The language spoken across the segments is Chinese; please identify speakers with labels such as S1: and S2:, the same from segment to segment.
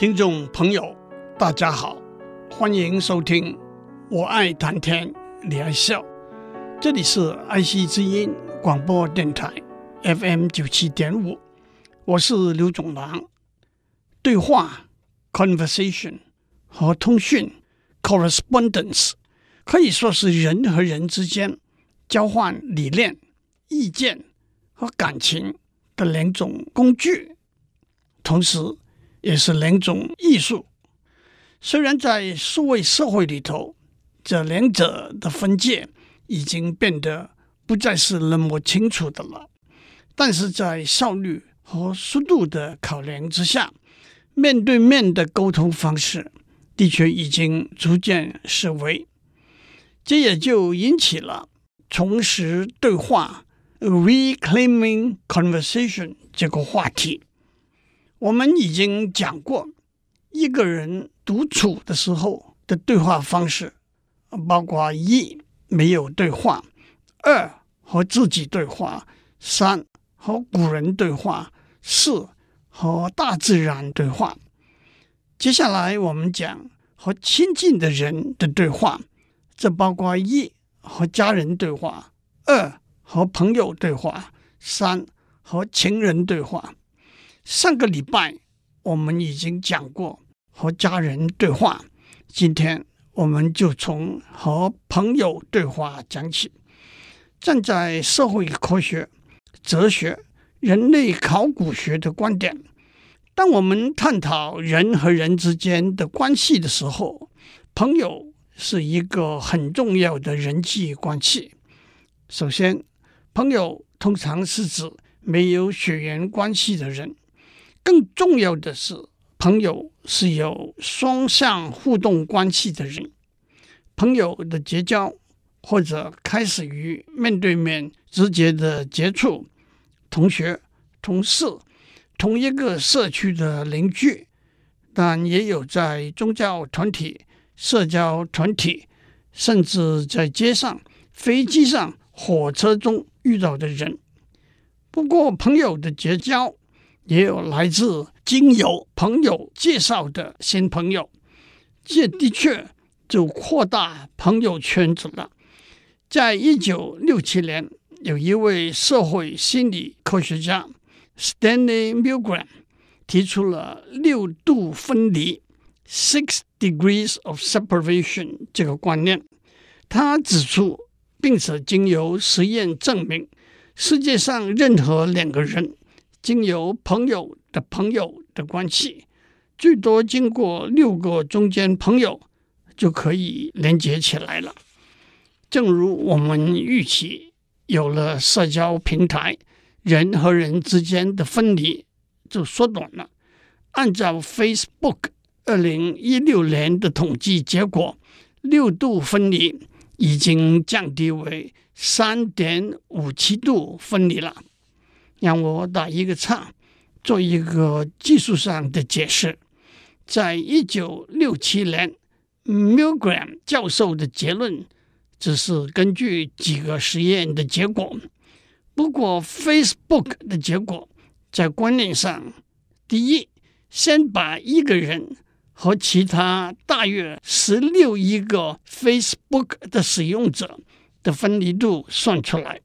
S1: 听众朋友，大家好，欢迎收听《我爱谈天，你爱笑》，这里是爱惜之音广播电台 FM 九七点五，我是刘总郎。对话 （conversation） 和通讯 （correspondence） 可以说是人和人之间交换理念、意见和感情的两种工具，同时，也是两种艺术。虽然在数位社会里头，这两者的分界已经变得不再是那么清楚的了，但是在效率和速度的考量之下，面对面的沟通方式的确已经逐渐式微。这也就引起了重拾对话 （reclaiming conversation） 这个话题。我们已经讲过，一个人独处的时候的对话方式，包括一没有对话，二和自己对话，三和古人对话，四和大自然对话。接下来我们讲和亲近的人的对话，这包括一和家人对话，二和朋友对话，三和情人对话。上个礼拜我们已经讲过和家人对话，今天我们就从和朋友对话讲起。站在社会科学、哲学、人类考古学的观点，当我们探讨人和人之间的关系的时候，朋友是一个很重要的人际关系。首先，朋友通常是指没有血缘关系的人。更重要的是，朋友是有双向互动关系的人。朋友的结交或者开始于面对面直接的接触，同学、同事、同一个社区的邻居，但也有在宗教团体、社交团体，甚至在街上、飞机上、火车中遇到的人。不过，朋友的结交。也有来自经由朋友介绍的新朋友，这的确就扩大朋友圈子了。在一九六七年，有一位社会心理科学家 Stanley Milgram 提出了六度分离 （Six Degrees of Separation） 这个观念。他指出，并且经由实验证明，世界上任何两个人。经由朋友的朋友的关系，最多经过六个中间朋友就可以连接起来了。正如我们预期，有了社交平台，人和人之间的分离就缩短了。按照 Facebook 二零一六年的统计结果，六度分离已经降低为三点五七度分离了。让我打一个岔，做一个技术上的解释。在一九六七年，Milgram 教授的结论只是根据几个实验的结果。不过，Facebook 的结果在观念上，第一，先把一个人和其他大约十六亿个 Facebook 的使用者的分离度算出来。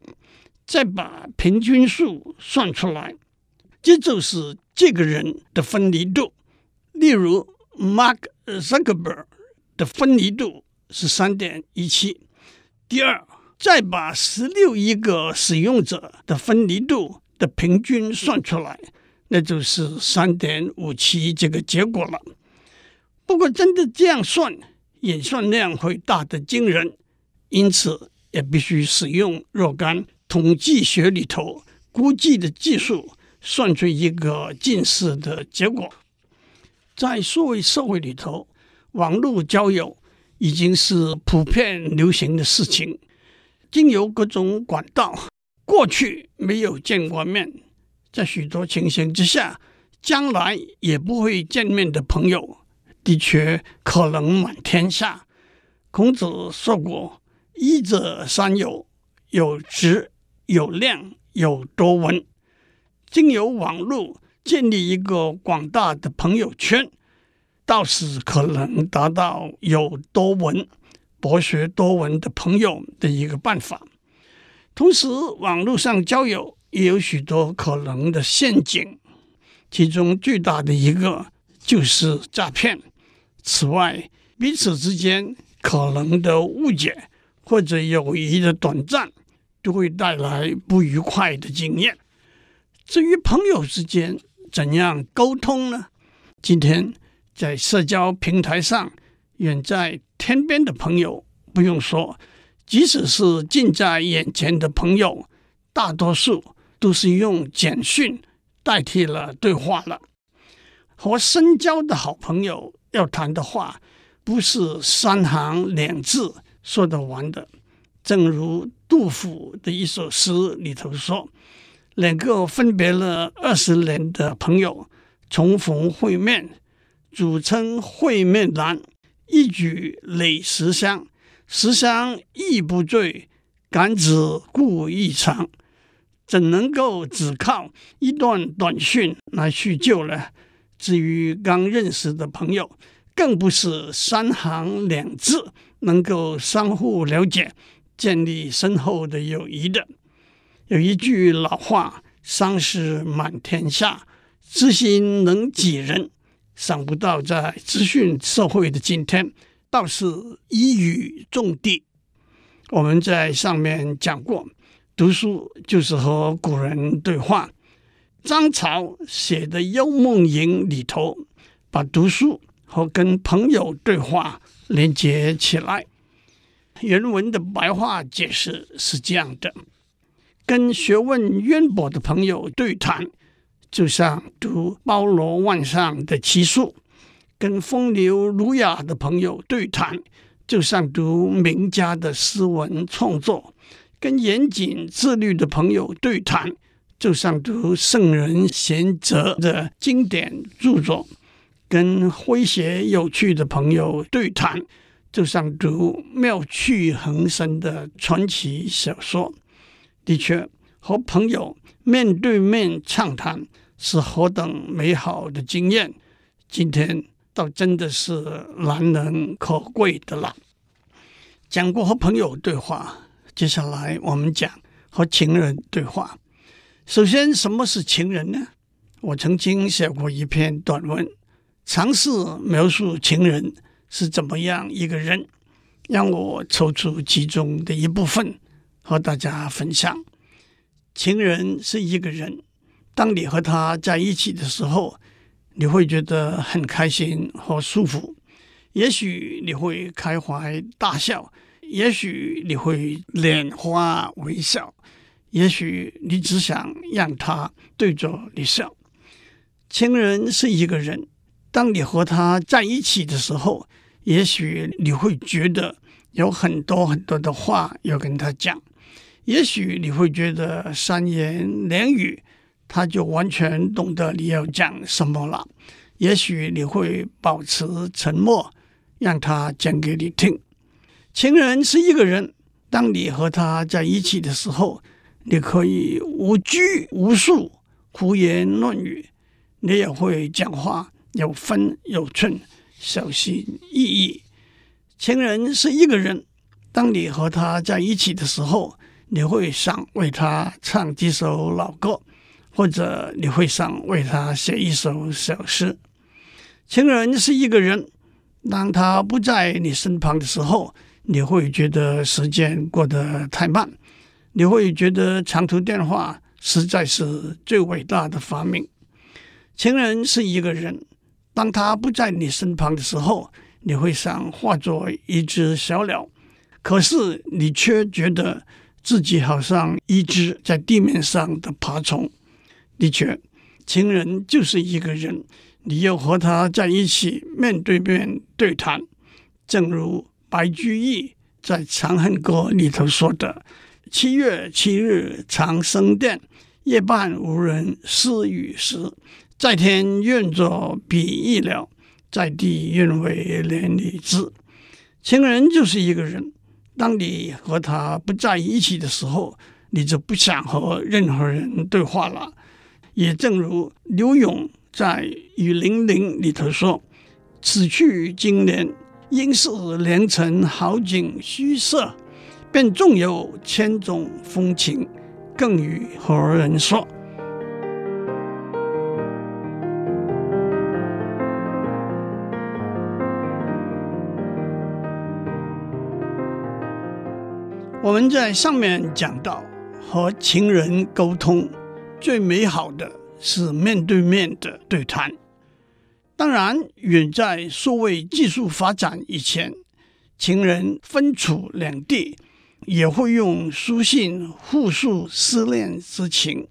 S1: 再把平均数算出来，这就是这个人的分离度。例如，Mark Zuckerberg 的分离度是三点一七。第二，再把十六亿个使用者的分离度的平均算出来，那就是三点五七这个结果了。不过，真的这样算，演算量会大得惊人，因此也必须使用若干。统计学里头估计的技术，算出一个近似的结果。在数位社会里头，网络交友已经是普遍流行的事情。经由各种管道，过去没有见过面，在许多情形之下，将来也不会见面的朋友，的确可能满天下。孔子说过：“益者三友，有直。”有量有多文，经由网络建立一个广大的朋友圈，倒是可能达到有多文、博学多闻的朋友的一个办法。同时，网络上交友也有许多可能的陷阱，其中最大的一个就是诈骗。此外，彼此之间可能的误解或者友谊的短暂，都会带来不愉快的经验。至于朋友之间怎样沟通呢？今天在社交平台上，远在天边的朋友不用说，即使是近在眼前的朋友，大多数都是用简讯代替了对话了。和深交的好朋友要谈的话，不是三行两字说得完的。正如杜甫的一首诗里头说。两个分别了二十年的朋友重逢会面，主称会面难，一举累十香。十香亦不醉，敢指故意长。怎能够只靠一段短讯来叙旧呢？至于刚认识的朋友，更不是三行两字能够相互了解、建立深厚的友谊的。有一句老话：“相识满天下，知心能几人？”想不到在资讯社会的今天，倒是一语中的。我们在上面讲过，读书就是和古人对话。张潮写的《幽梦吟》里头，把读书和跟朋友对话连接起来。原文的白话解释是这样的。跟学问渊博的朋友对谈，就像读包罗万象的奇书；跟风流儒雅的朋友对谈，就像读名家的诗文创作；跟严谨自律的朋友对谈，就像读圣人贤哲的经典著作；跟诙谐有趣的朋友对谈，就像读妙趣横生的传奇小说。的确，和朋友面对面畅谈是何等美好的经验，今天倒真的是难能可贵的了。讲过和朋友对话，接下来我们讲和情人对话。首先，什么是情人呢？我曾经写过一篇短文，尝试描述情人是怎么样一个人，让我抽出其中的一部分。和大家分享，情人是一个人。当你和他在一起的时候，你会觉得很开心和舒服。也许你会开怀大笑，也许你会拈花微笑，也许你只想让他对着你笑。情人是一个人。当你和他在一起的时候，也许你会觉得有很多很多的话要跟他讲。也许你会觉得三言两语，他就完全懂得你要讲什么了。也许你会保持沉默，让他讲给你听。情人是一个人，当你和他在一起的时候，你可以无拘无束、胡言乱语，你也会讲话有分有寸、小心翼翼。情人是一个人，当你和他在一起的时候。你会想为他唱几首老歌，或者你会想为他写一首小诗。情人是一个人，当他不在你身旁的时候，你会觉得时间过得太慢，你会觉得长途电话实在是最伟大的发明。情人是一个人，当他不在你身旁的时候，你会想化作一只小鸟，可是你却觉得。自己好像一只在地面上的爬虫。的确，情人就是一个人，你要和他在一起面对面对谈。正如白居易在《长恨歌》里头说的：“七月七日长生殿，夜半无人私语时。在天愿作比翼鸟，在地愿为连理枝。”情人就是一个人。当你和他不在一起的时候，你就不想和任何人对话了。也正如柳永在《雨霖铃》里头说：“此去经年，应是良辰好景虚设，便纵有千种风情，更与何人说？我们在上面讲到，和情人沟通最美好的是面对面的对谈。当然，远在数位技术发展以前，情人分处两地，也会用书信互诉思念之情。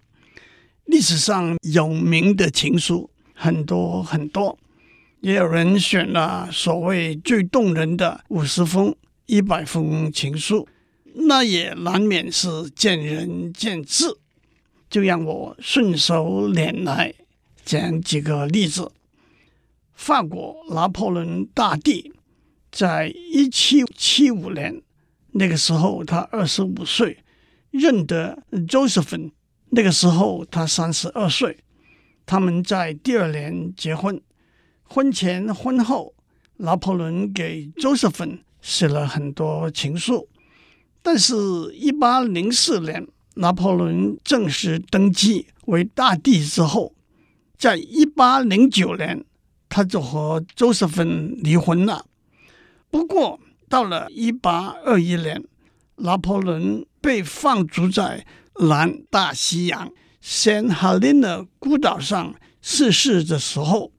S1: 历史上有名的情书很多很多，也有人选了所谓最动人的五十封、一百封情书。那也难免是见仁见智，就让我顺手拈来讲几个例子。法国拿破仑大帝在一七七五年，那个时候他二十五岁，认得 Josephine，那个时候他三十二岁。他们在第二年结婚，婚前婚后，拿破仑给 Josephine 写了很多情书。但是，一八零四年，拿破仑正式登基为大帝之后，在一八零九年，他就和周瑟芬离婚了。不过，到了一八二一年，拿破仑被放逐在南大西洋圣赫勒拿孤岛上逝世的时候，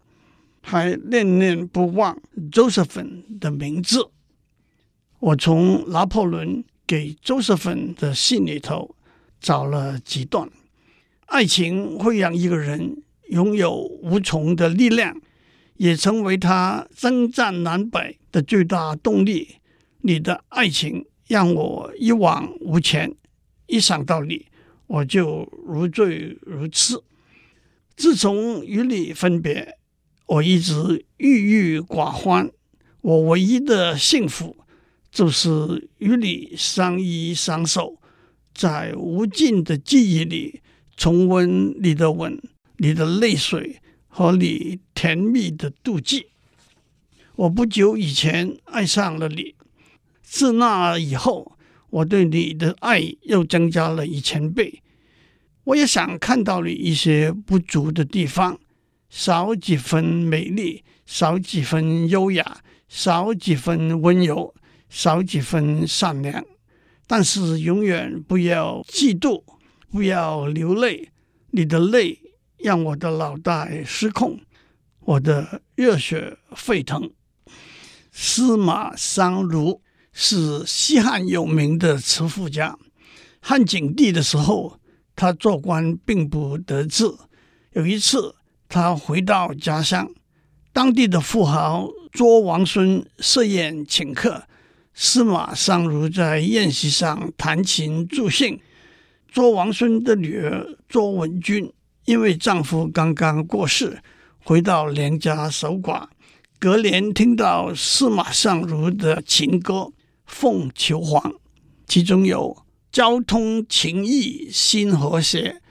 S1: 还念念不忘周瑟芬的名字。我从拿破仑。给周瑟芬的信里头找了几段，爱情会让一个人拥有无穷的力量，也成为他征战南北的最大动力。你的爱情让我一往无前，一想到你，我就如醉如痴。自从与你分别，我一直郁郁寡欢，我唯一的幸福。就是与你相依相守，在无尽的记忆里重温你的吻、你的泪水和你甜蜜的妒忌。我不久以前爱上了你，自那以后，我对你的爱又增加了一千倍。我也想看到你一些不足的地方，少几分美丽，少几分优雅，少几分温柔。少几分善良，但是永远不要嫉妒，不要流泪。你的泪让我的脑袋失控，我的热血沸腾。司马相如是西汉有名的词赋家。汉景帝的时候，他做官并不得志。有一次，他回到家乡，当地的富豪卓王孙设宴请客。司马相如在宴席上弹琴助兴，卓王孙的女儿卓文君因为丈夫刚刚过世，回到娘家守寡。隔年听到司马相如的情歌《凤求凰》，其中有“交通情意心和谐，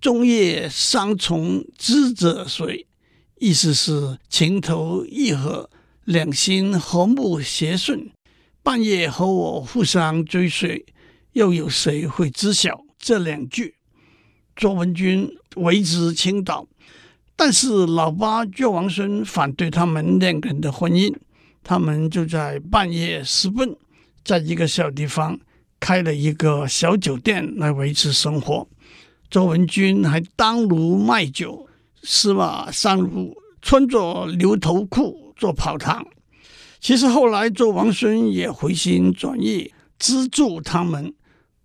S1: 中夜三从知者谁”，意思是情投意合，两心和睦谐顺。半夜和我互相追随，又有谁会知晓这两句？卓文君为之倾倒，但是老爸卓王孙反对他们两个人的婚姻，他们就在半夜私奔，在一个小地方开了一个小酒店来维持生活。卓文君还当炉卖酒，司马相如穿着牛头裤做跑堂。其实后来，周王孙也回心转意，资助他们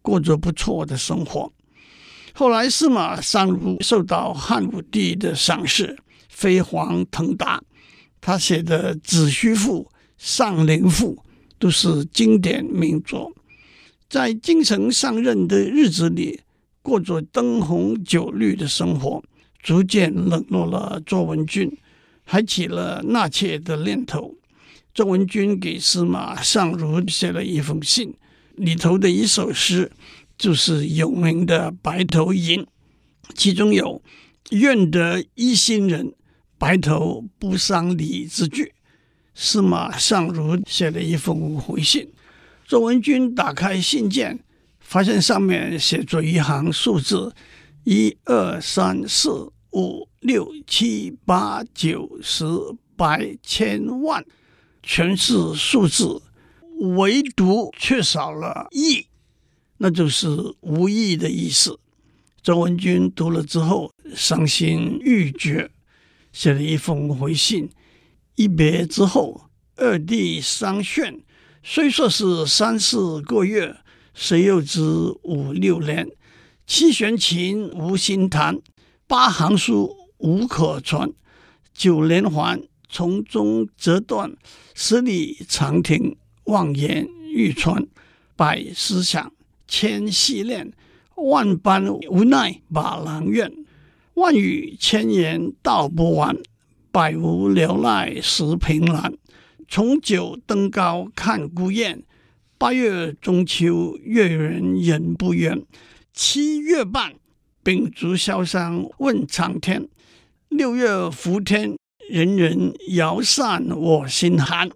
S1: 过着不错的生活。后来，司马相如受到汉武帝的赏识，飞黄腾达。他写的《子虚赋》《上林赋》都是经典名作。在京城上任的日子里，过着灯红酒绿的生活，逐渐冷落了卓文君，还起了纳妾的念头。卓文君给司马相如写了一封信，里头的一首诗就是有名的《白头吟》，其中有“愿得一心人，白头不相离”之句。司马相如写了一封回信。周文君打开信件，发现上面写着一行数字：一二三四五六七八九十百千万，全是数字，唯独缺少了“亿”，那就是无义的意思。周文君读了之后，伤心欲绝，写了一封回信。一别之后，二弟相劝。虽说是三四个月，谁又知五六年？七弦琴无心弹，八行书无可传。九连环从中折断，十里长亭望眼欲穿。百思想，千系念，万般无奈把郎怨。万语千言道不完，百无聊赖十凭栏。重九登高看孤雁，八月中秋月圆人不圆。七月半秉烛烧香问苍天，六月伏天人人摇扇我心寒。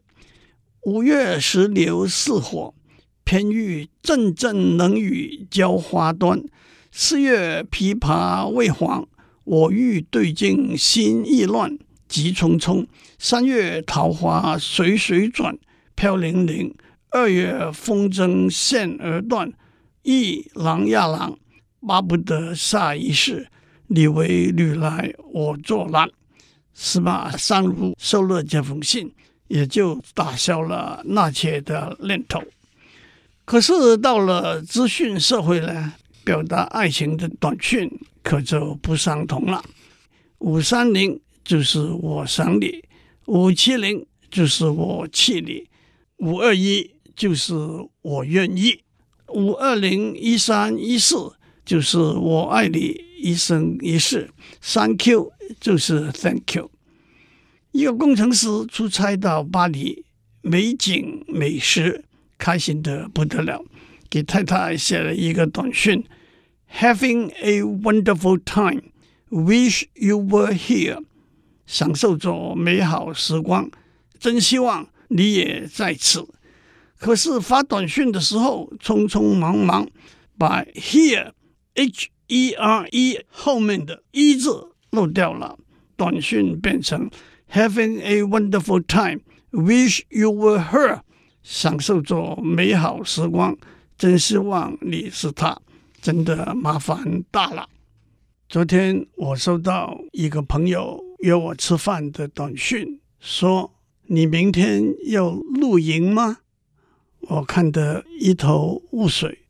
S1: 五月石榴似火，偏遇阵阵冷雨浇花端。四月枇杷未黄，我欲对镜心意乱。急匆匆，三月桃花水水转，飘零零。二月风筝线儿断，忆郎呀郎，巴不得下一世，你为女来我做郎。司马相如收了这封信，也就打消了纳妾的念头。可是到了资讯社会呢，表达爱情的短讯可就不相同了。五三零。就是我想你，五七零就是我气你，五二一就是我愿意，五二零一三一四就是我爱你一生一世，三 Q 就是 Thank you。一个工程师出差到巴黎，美景美食，开心得不得了，给太太写了一个短讯：Having a wonderful time. Wish you were here. 享受着美好时光，真希望你也在此。可是发短讯的时候，匆匆忙忙把 here h e r e 后面的一字漏掉了，短讯变成 having a wonderful time, wish you were her。享受着美好时光，真希望你是他，真的麻烦大了。昨天我收到一个朋友。约我吃饭的短讯说：“你明天要露营吗？”我看得一头雾水。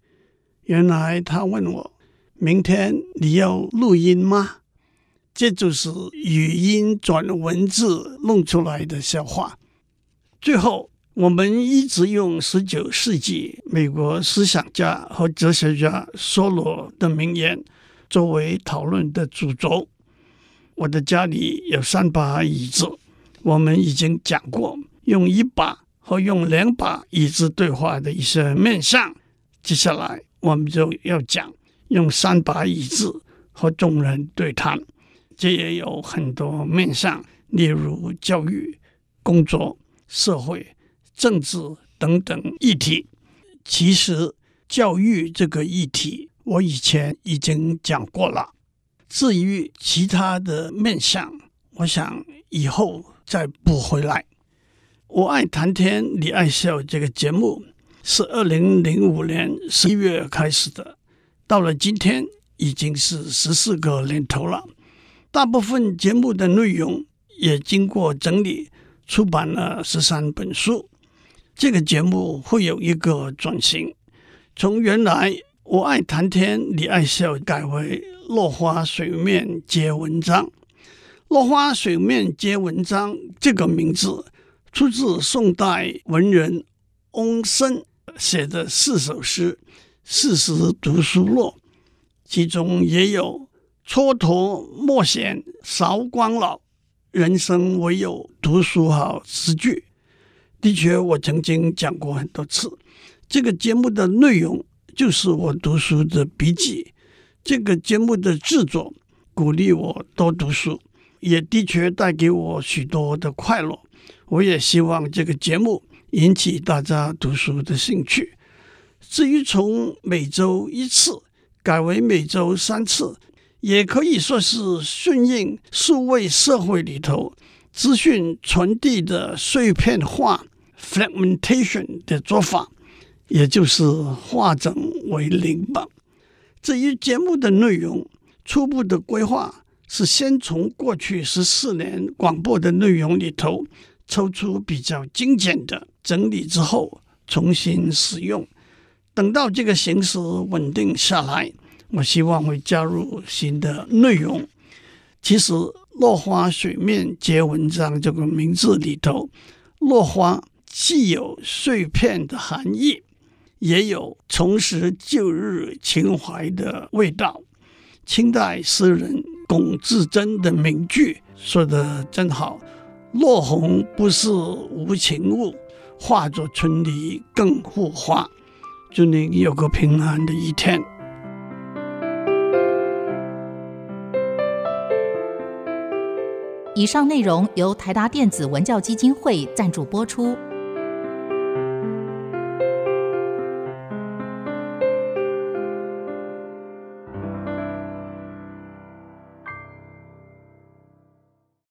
S1: 原来他问我：“明天你要录音吗？”这就是语音转文字弄出来的笑话。最后，我们一直用十九世纪美国思想家和哲学家梭罗的名言作为讨论的主轴。我的家里有三把椅子，我们已经讲过用一把和用两把椅子对话的一些面向。接下来我们就要讲用三把椅子和众人对谈，这也有很多面向，例如教育、工作、社会、政治等等议题。其实教育这个议题，我以前已经讲过了。至于其他的面向，我想以后再补回来。我爱谈天，你爱笑。这个节目是二零零五年十一月开始的，到了今天已经是十四个年头了。大部分节目的内容也经过整理，出版了十三本书。这个节目会有一个转型，从原来我爱谈天，你爱笑改为。落花水面皆文章，落花水面皆文章这个名字出自宋代文人翁升写的四首诗《四时读书录》，其中也有“蹉跎莫嫌韶光老，人生唯有读书好”诗句。的确，我曾经讲过很多次，这个节目的内容就是我读书的笔记。这个节目的制作鼓励我多读书，也的确带给我许多的快乐。我也希望这个节目引起大家读书的兴趣。至于从每周一次改为每周三次，也可以说是顺应数位社会里头资讯传递的碎片化 （fragmentation） 的做法，也就是化整为零吧。至于节目的内容，初步的规划是先从过去十四年广播的内容里头抽出比较精简的整理之后重新使用。等到这个形势稳定下来，我希望会加入新的内容。其实“落花水面接文章”这个名字里头，“落花”既有碎片的含义，也有重拾旧日情怀的味道。清代诗人龚自珍的名句说得真好：“落红不是无情物，化作春泥更护花。”祝您有个平安的一天。
S2: 以上内容由台达电子文教基金会赞助播出。